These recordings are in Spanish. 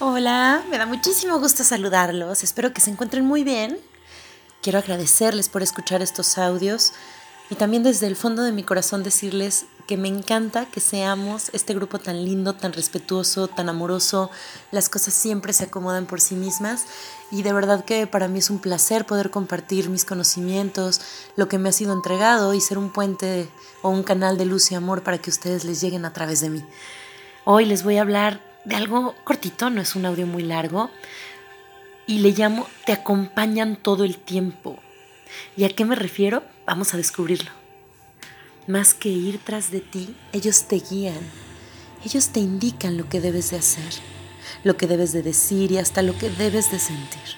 Hola, me da muchísimo gusto saludarlos. Espero que se encuentren muy bien. Quiero agradecerles por escuchar estos audios y también desde el fondo de mi corazón decirles que me encanta que seamos este grupo tan lindo, tan respetuoso, tan amoroso. Las cosas siempre se acomodan por sí mismas y de verdad que para mí es un placer poder compartir mis conocimientos, lo que me ha sido entregado y ser un puente o un canal de luz y amor para que ustedes les lleguen a través de mí. Hoy les voy a hablar de algo cortito, no es un audio muy largo, y le llamo Te acompañan todo el tiempo. ¿Y a qué me refiero? Vamos a descubrirlo. Más que ir tras de ti, ellos te guían, ellos te indican lo que debes de hacer, lo que debes de decir y hasta lo que debes de sentir.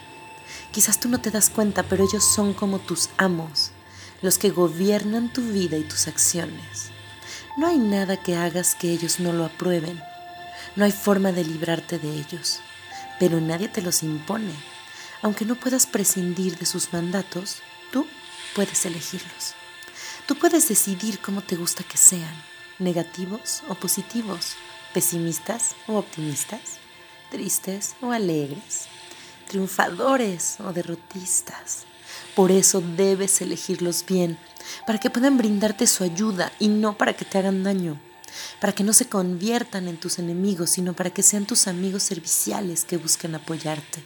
Quizás tú no te das cuenta, pero ellos son como tus amos, los que gobiernan tu vida y tus acciones. No hay nada que hagas que ellos no lo aprueben no hay forma de librarte de ellos, pero nadie te los impone. Aunque no puedas prescindir de sus mandatos, tú puedes elegirlos. Tú puedes decidir cómo te gusta que sean, negativos o positivos, pesimistas o optimistas, tristes o alegres, triunfadores o derrotistas. Por eso debes elegirlos bien, para que puedan brindarte su ayuda y no para que te hagan daño para que no se conviertan en tus enemigos, sino para que sean tus amigos serviciales que busquen apoyarte,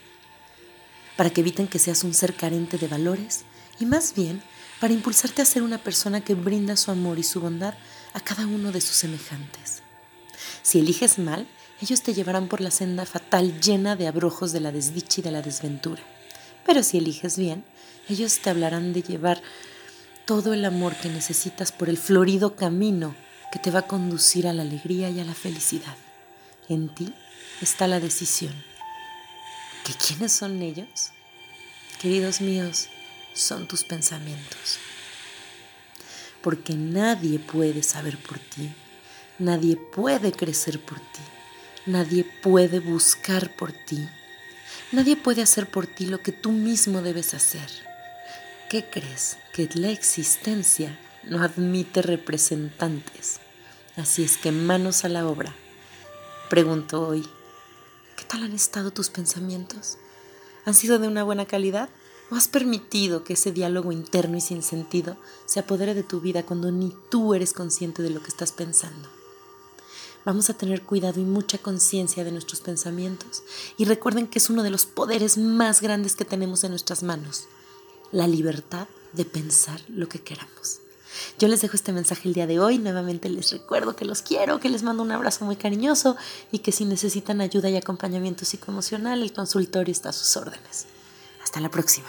para que eviten que seas un ser carente de valores y más bien para impulsarte a ser una persona que brinda su amor y su bondad a cada uno de sus semejantes. Si eliges mal, ellos te llevarán por la senda fatal llena de abrojos de la desdicha y de la desventura. Pero si eliges bien, ellos te hablarán de llevar todo el amor que necesitas por el florido camino que te va a conducir a la alegría y a la felicidad. En ti está la decisión. ¿Que quiénes son ellos? Queridos míos, son tus pensamientos. Porque nadie puede saber por ti, nadie puede crecer por ti, nadie puede buscar por ti, nadie puede hacer por ti lo que tú mismo debes hacer. ¿Qué crees? Que la existencia no admite representantes. Así es que manos a la obra. Pregunto hoy, ¿qué tal han estado tus pensamientos? ¿Han sido de una buena calidad? ¿O has permitido que ese diálogo interno y sin sentido se apodere de tu vida cuando ni tú eres consciente de lo que estás pensando? Vamos a tener cuidado y mucha conciencia de nuestros pensamientos y recuerden que es uno de los poderes más grandes que tenemos en nuestras manos, la libertad de pensar lo que queramos. Yo les dejo este mensaje el día de hoy. Nuevamente les recuerdo que los quiero, que les mando un abrazo muy cariñoso y que si necesitan ayuda y acompañamiento psicoemocional, el consultorio está a sus órdenes. Hasta la próxima.